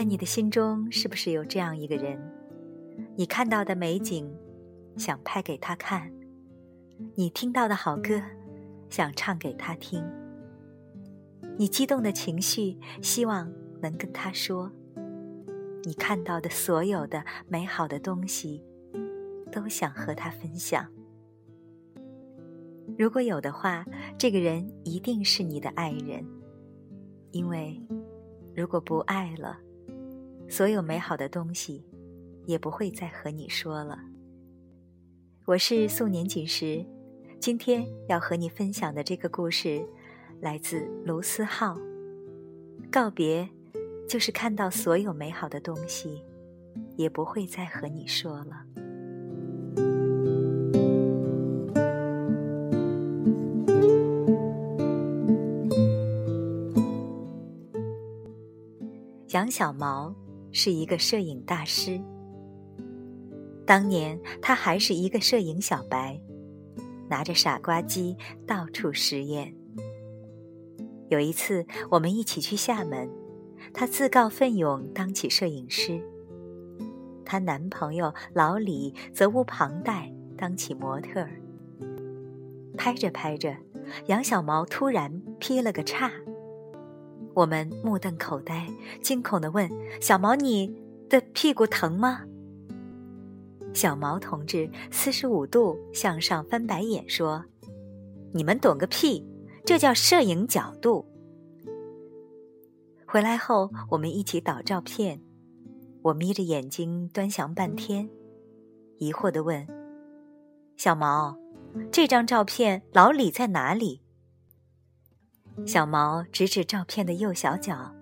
在你的心中，是不是有这样一个人？你看到的美景，想拍给他看；你听到的好歌，想唱给他听；你激动的情绪，希望能跟他说；你看到的所有的美好的东西，都想和他分享。如果有的话，这个人一定是你的爱人，因为如果不爱了，所有美好的东西，也不会再和你说了。我是素年锦时，今天要和你分享的这个故事，来自卢思浩。告别，就是看到所有美好的东西，也不会再和你说了。杨小毛。是一个摄影大师。当年他还是一个摄影小白，拿着傻瓜机到处实验。有一次，我们一起去厦门，他自告奋勇当起摄影师。她男朋友老李责无旁贷当起模特儿。拍着拍着，杨小毛突然劈了个叉。我们目瞪口呆，惊恐地问：“小毛，你的屁股疼吗？”小毛同志四十五度向上翻白眼说：“你们懂个屁！这叫摄影角度。”回来后，我们一起导照片。我眯着眼睛端详半天，疑惑地问：“小毛，这张照片老李在哪里？”小毛指指照片的右小角，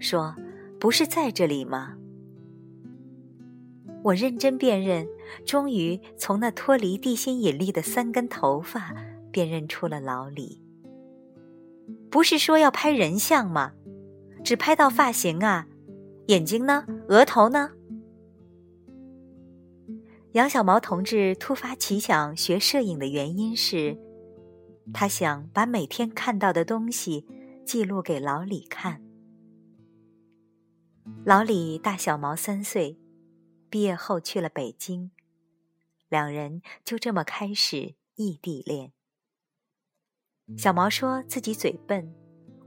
说：“不是在这里吗？”我认真辨认，终于从那脱离地心引力的三根头发辨认出了老李。不是说要拍人像吗？只拍到发型啊，眼睛呢？额头呢？杨小毛同志突发奇想学摄影的原因是。他想把每天看到的东西记录给老李看。老李大小毛三岁，毕业后去了北京，两人就这么开始异地恋。小毛说自己嘴笨，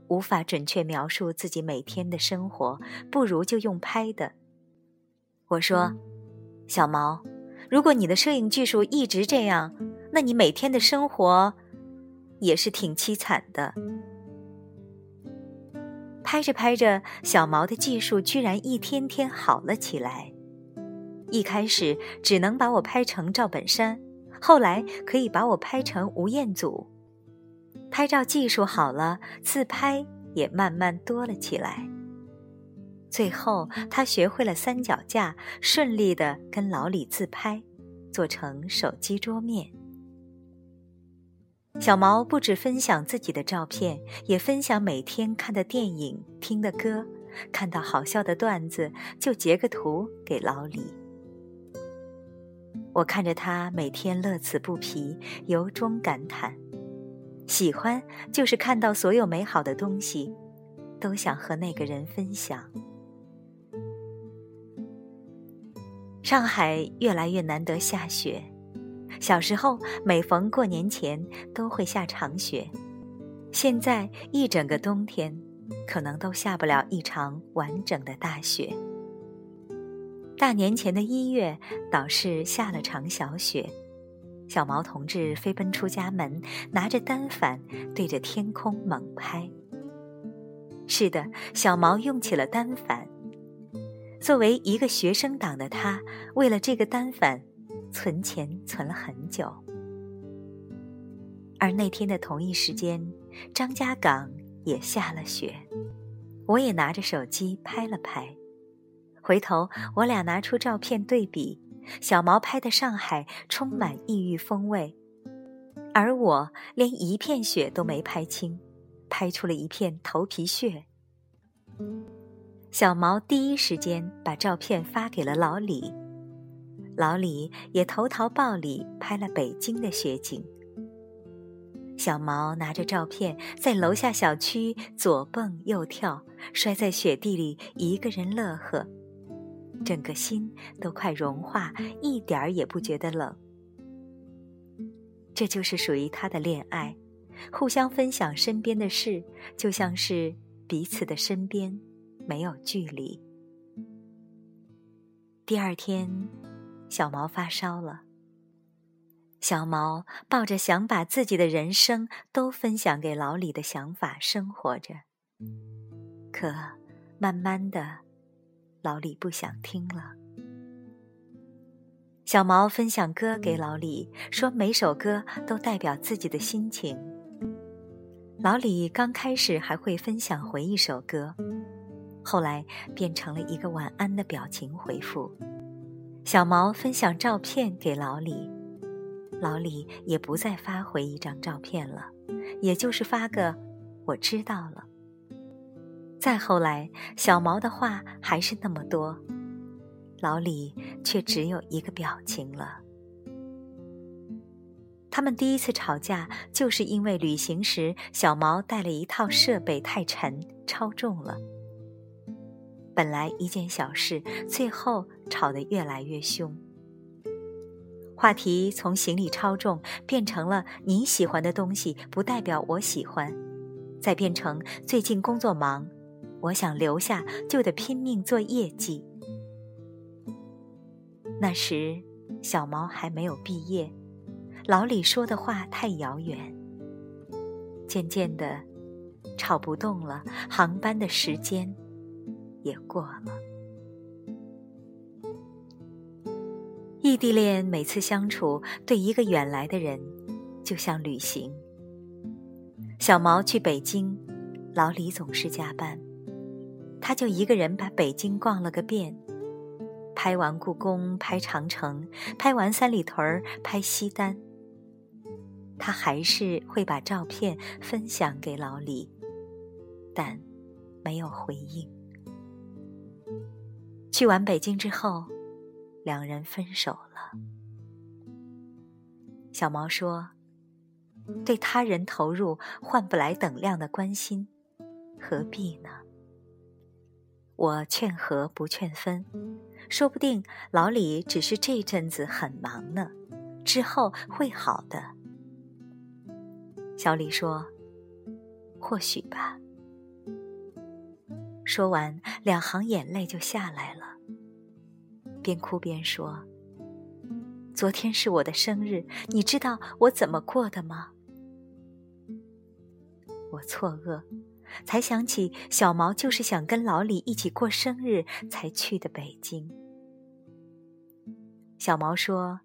无法准确描述自己每天的生活，不如就用拍的。我说：“小毛，如果你的摄影技术一直这样，那你每天的生活……”也是挺凄惨的。拍着拍着，小毛的技术居然一天天好了起来。一开始只能把我拍成赵本山，后来可以把我拍成吴彦祖。拍照技术好了，自拍也慢慢多了起来。最后，他学会了三脚架，顺利的跟老李自拍，做成手机桌面。小毛不止分享自己的照片，也分享每天看的电影、听的歌，看到好笑的段子就截个图给老李。我看着他每天乐此不疲，由衷感叹：喜欢就是看到所有美好的东西，都想和那个人分享。上海越来越难得下雪。小时候，每逢过年前都会下场雪，现在一整个冬天，可能都下不了一场完整的大雪。大年前的一月，倒是下了场小雪，小毛同志飞奔出家门，拿着单反对着天空猛拍。是的，小毛用起了单反。作为一个学生党的他，为了这个单反。存钱存了很久，而那天的同一时间，张家港也下了雪，我也拿着手机拍了拍。回头我俩拿出照片对比，小毛拍的上海充满异域风味，而我连一片雪都没拍清，拍出了一片头皮屑。小毛第一时间把照片发给了老李。老李也投桃报李，拍了北京的雪景。小毛拿着照片在楼下小区左蹦右跳，摔在雪地里，一个人乐呵，整个心都快融化，一点儿也不觉得冷。这就是属于他的恋爱，互相分享身边的事，就像是彼此的身边没有距离。第二天，小毛发烧了。小毛抱着想把自己的人生都分享给老李的想法生活着，可慢慢的，老李不想听了。小毛分享歌给老李，说每首歌都代表自己的心情。老李刚开始还会分享回一首歌，后来变成了一个晚安的表情回复。小毛分享照片给老李。老李也不再发回一张照片了，也就是发个“我知道了”。再后来，小毛的话还是那么多，老李却只有一个表情了。他们第一次吵架，就是因为旅行时小毛带了一套设备太沉，超重了。本来一件小事，最后吵得越来越凶。话题从行李超重变成了你喜欢的东西不代表我喜欢，再变成最近工作忙，我想留下就得拼命做业绩。那时小毛还没有毕业，老李说的话太遥远。渐渐的，吵不动了，航班的时间也过了。异地恋每次相处，对一个远来的人，就像旅行。小毛去北京，老李总是加班，他就一个人把北京逛了个遍，拍完故宫，拍长城，拍完三里屯儿，拍西单。他还是会把照片分享给老李，但没有回应。去完北京之后。两人分手了。小毛说：“对他人投入换不来等量的关心，何必呢？”我劝和不劝分，说不定老李只是这阵子很忙呢，之后会好的。小李说：“或许吧。”说完，两行眼泪就下来了。边哭边说：“昨天是我的生日，你知道我怎么过的吗？”我错愕，才想起小毛就是想跟老李一起过生日才去的北京。小毛说：“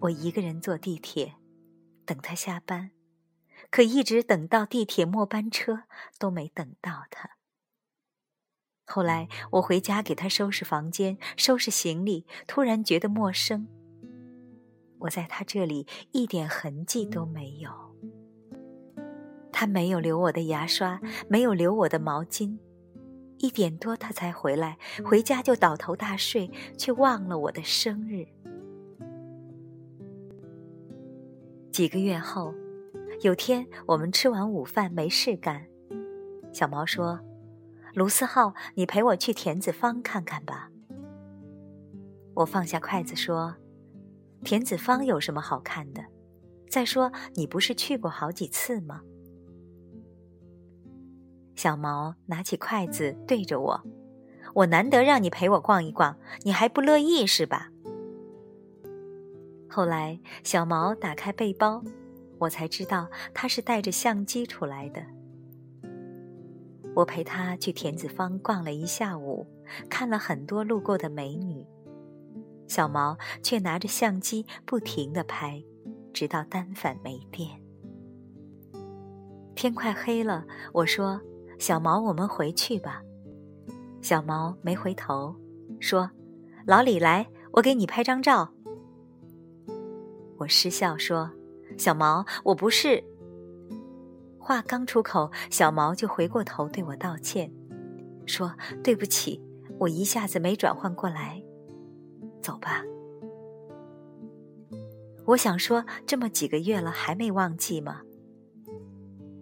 我一个人坐地铁，等他下班，可一直等到地铁末班车都没等到他。”后来我回家给他收拾房间、收拾行李，突然觉得陌生。我在他这里一点痕迹都没有。他没有留我的牙刷，没有留我的毛巾。一点多他才回来，回家就倒头大睡，却忘了我的生日。几个月后，有天我们吃完午饭没事干，小毛说。卢思浩，你陪我去田子坊看看吧。我放下筷子说：“田子坊有什么好看的？再说你不是去过好几次吗？”小毛拿起筷子对着我：“我难得让你陪我逛一逛，你还不乐意是吧？”后来小毛打开背包，我才知道他是带着相机出来的。我陪他去田子坊逛了一下午，看了很多路过的美女，小毛却拿着相机不停的拍，直到单反没电。天快黑了，我说：“小毛，我们回去吧。”小毛没回头，说：“老李来，我给你拍张照。”我失笑说：“小毛，我不是。”话刚出口，小毛就回过头对我道歉，说：“对不起，我一下子没转换过来。”走吧。我想说，这么几个月了还没忘记吗？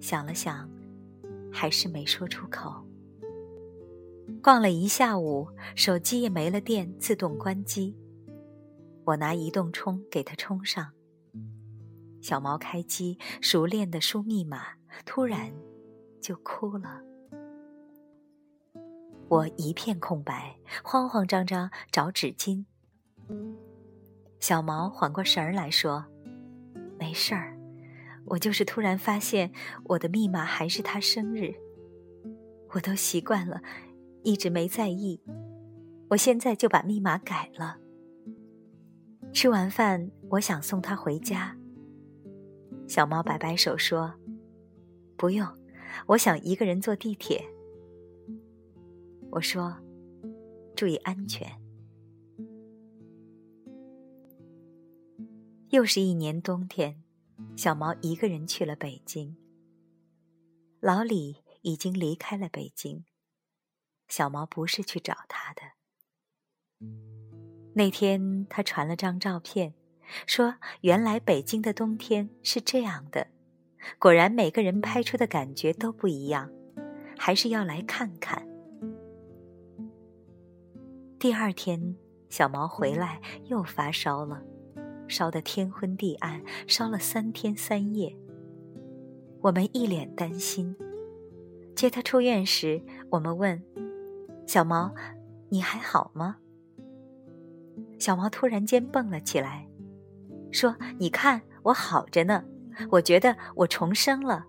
想了想，还是没说出口。逛了一下午，手机也没了电，自动关机。我拿移动充给他充上。小毛开机，熟练的输密码，突然就哭了。我一片空白，慌慌张张找纸巾。小毛缓过神儿来说：“没事儿，我就是突然发现我的密码还是他生日，我都习惯了，一直没在意。我现在就把密码改了。”吃完饭，我想送他回家。小猫摆摆手说：“不用，我想一个人坐地铁。”我说：“注意安全。”又是一年冬天，小毛一个人去了北京。老李已经离开了北京，小毛不是去找他的。那天他传了张照片。说：“原来北京的冬天是这样的，果然每个人拍出的感觉都不一样，还是要来看看。”第二天，小毛回来又发烧了，烧得天昏地暗，烧了三天三夜。我们一脸担心。接他出院时，我们问：“小毛，你还好吗？”小毛突然间蹦了起来。说：“你看我好着呢，我觉得我重生了。”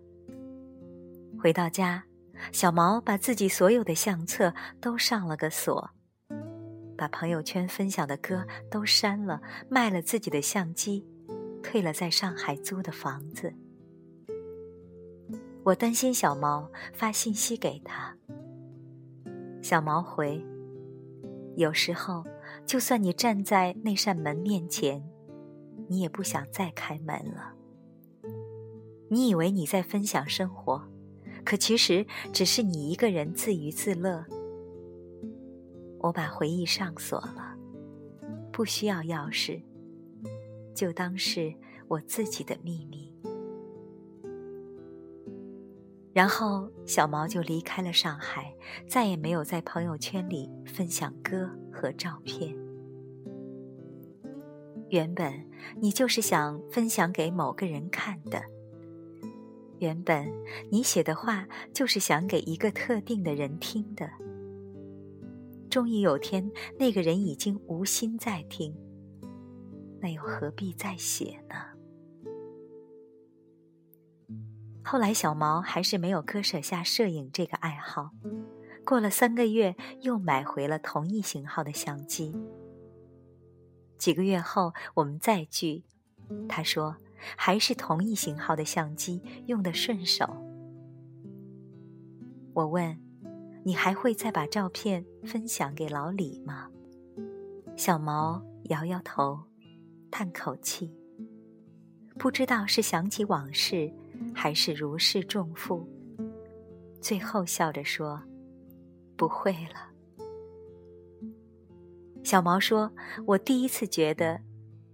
回到家，小毛把自己所有的相册都上了个锁，把朋友圈分享的歌都删了，卖了自己的相机，退了在上海租的房子。我担心小毛，发信息给他。小毛回：“有时候，就算你站在那扇门面前。”你也不想再开门了。你以为你在分享生活，可其实只是你一个人自娱自乐。我把回忆上锁了，不需要钥匙，就当是我自己的秘密。然后小毛就离开了上海，再也没有在朋友圈里分享歌和照片。原本你就是想分享给某个人看的，原本你写的话就是想给一个特定的人听的。终于有天，那个人已经无心再听，那又何必再写呢？后来，小毛还是没有割舍下摄影这个爱好，过了三个月，又买回了同一型号的相机。几个月后，我们再聚，他说还是同一型号的相机用的顺手。我问：“你还会再把照片分享给老李吗？”小毛摇摇头，叹口气，不知道是想起往事，还是如释重负，最后笑着说：“不会了。”小毛说：“我第一次觉得，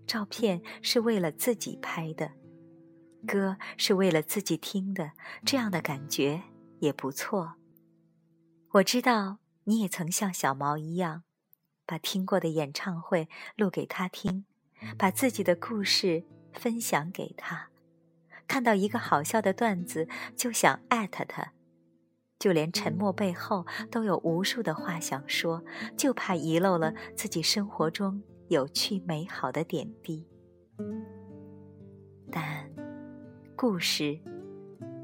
照片是为了自己拍的，歌是为了自己听的，这样的感觉也不错。我知道你也曾像小毛一样，把听过的演唱会录给他听，把自己的故事分享给他，看到一个好笑的段子就想艾特他。”就连沉默背后都有无数的话想说，就怕遗漏了自己生活中有趣美好的点滴。但故事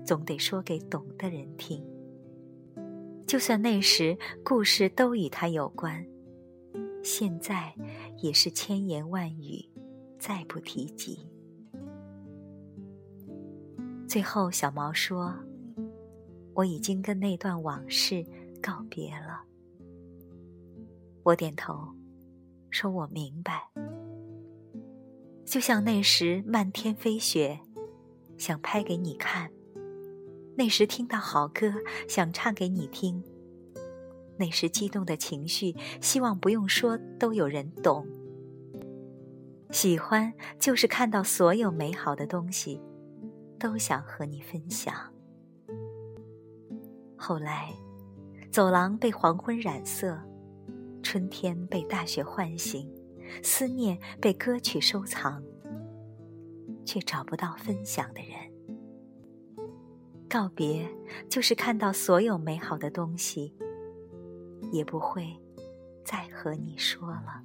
总得说给懂的人听，就算那时故事都与他有关，现在也是千言万语，再不提及。最后，小毛说。我已经跟那段往事告别了。我点头，说我明白。就像那时漫天飞雪，想拍给你看；那时听到好歌，想唱给你听；那时激动的情绪，希望不用说都有人懂。喜欢就是看到所有美好的东西，都想和你分享。后来，走廊被黄昏染色，春天被大雪唤醒，思念被歌曲收藏，却找不到分享的人。告别，就是看到所有美好的东西，也不会再和你说了。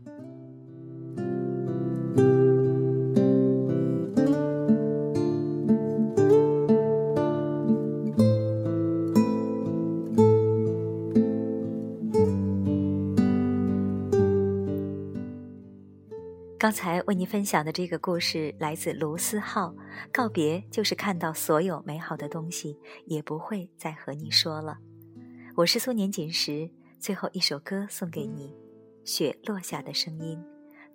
刚才为您分享的这个故事来自卢思浩。告别就是看到所有美好的东西，也不会再和你说了。我是苏年锦时，最后一首歌送给你，《雪落下的声音》。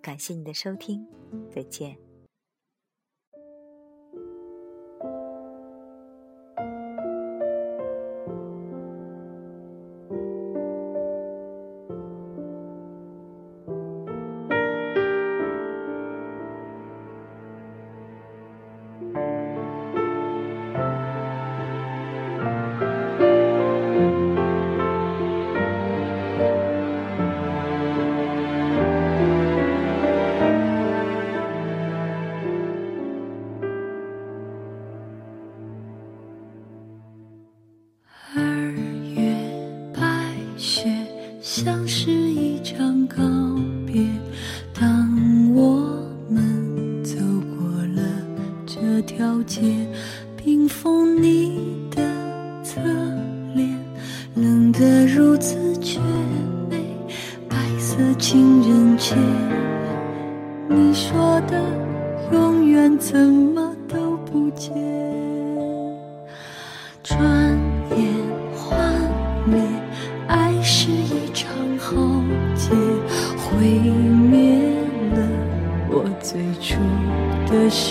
感谢你的收听，再见。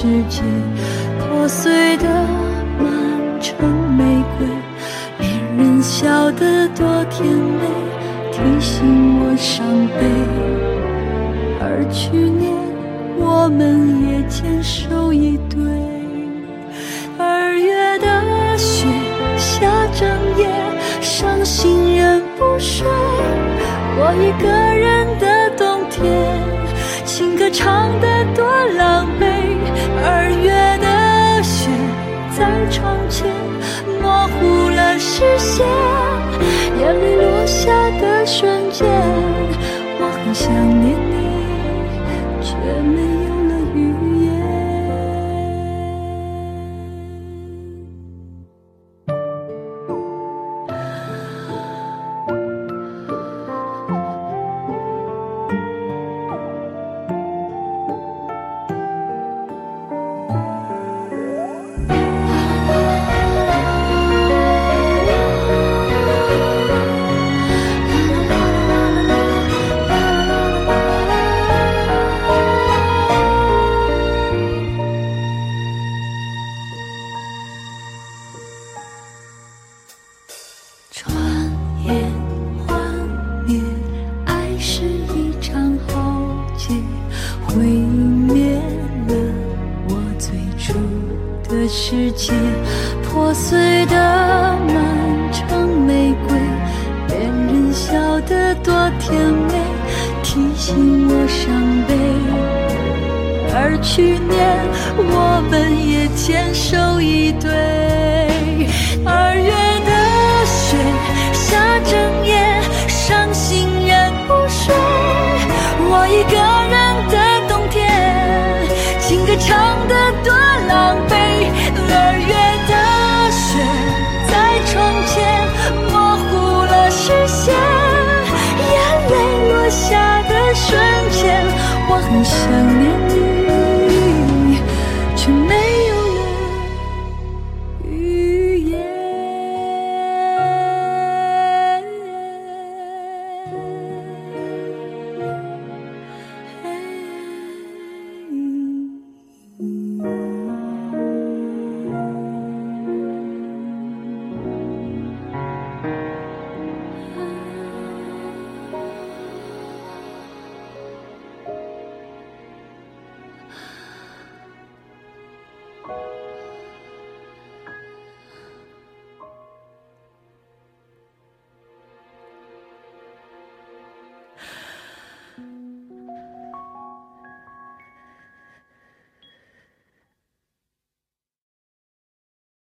世界，破碎的满城玫瑰，别人笑得多甜美。提醒我伤悲，而去年我们也牵手想念你，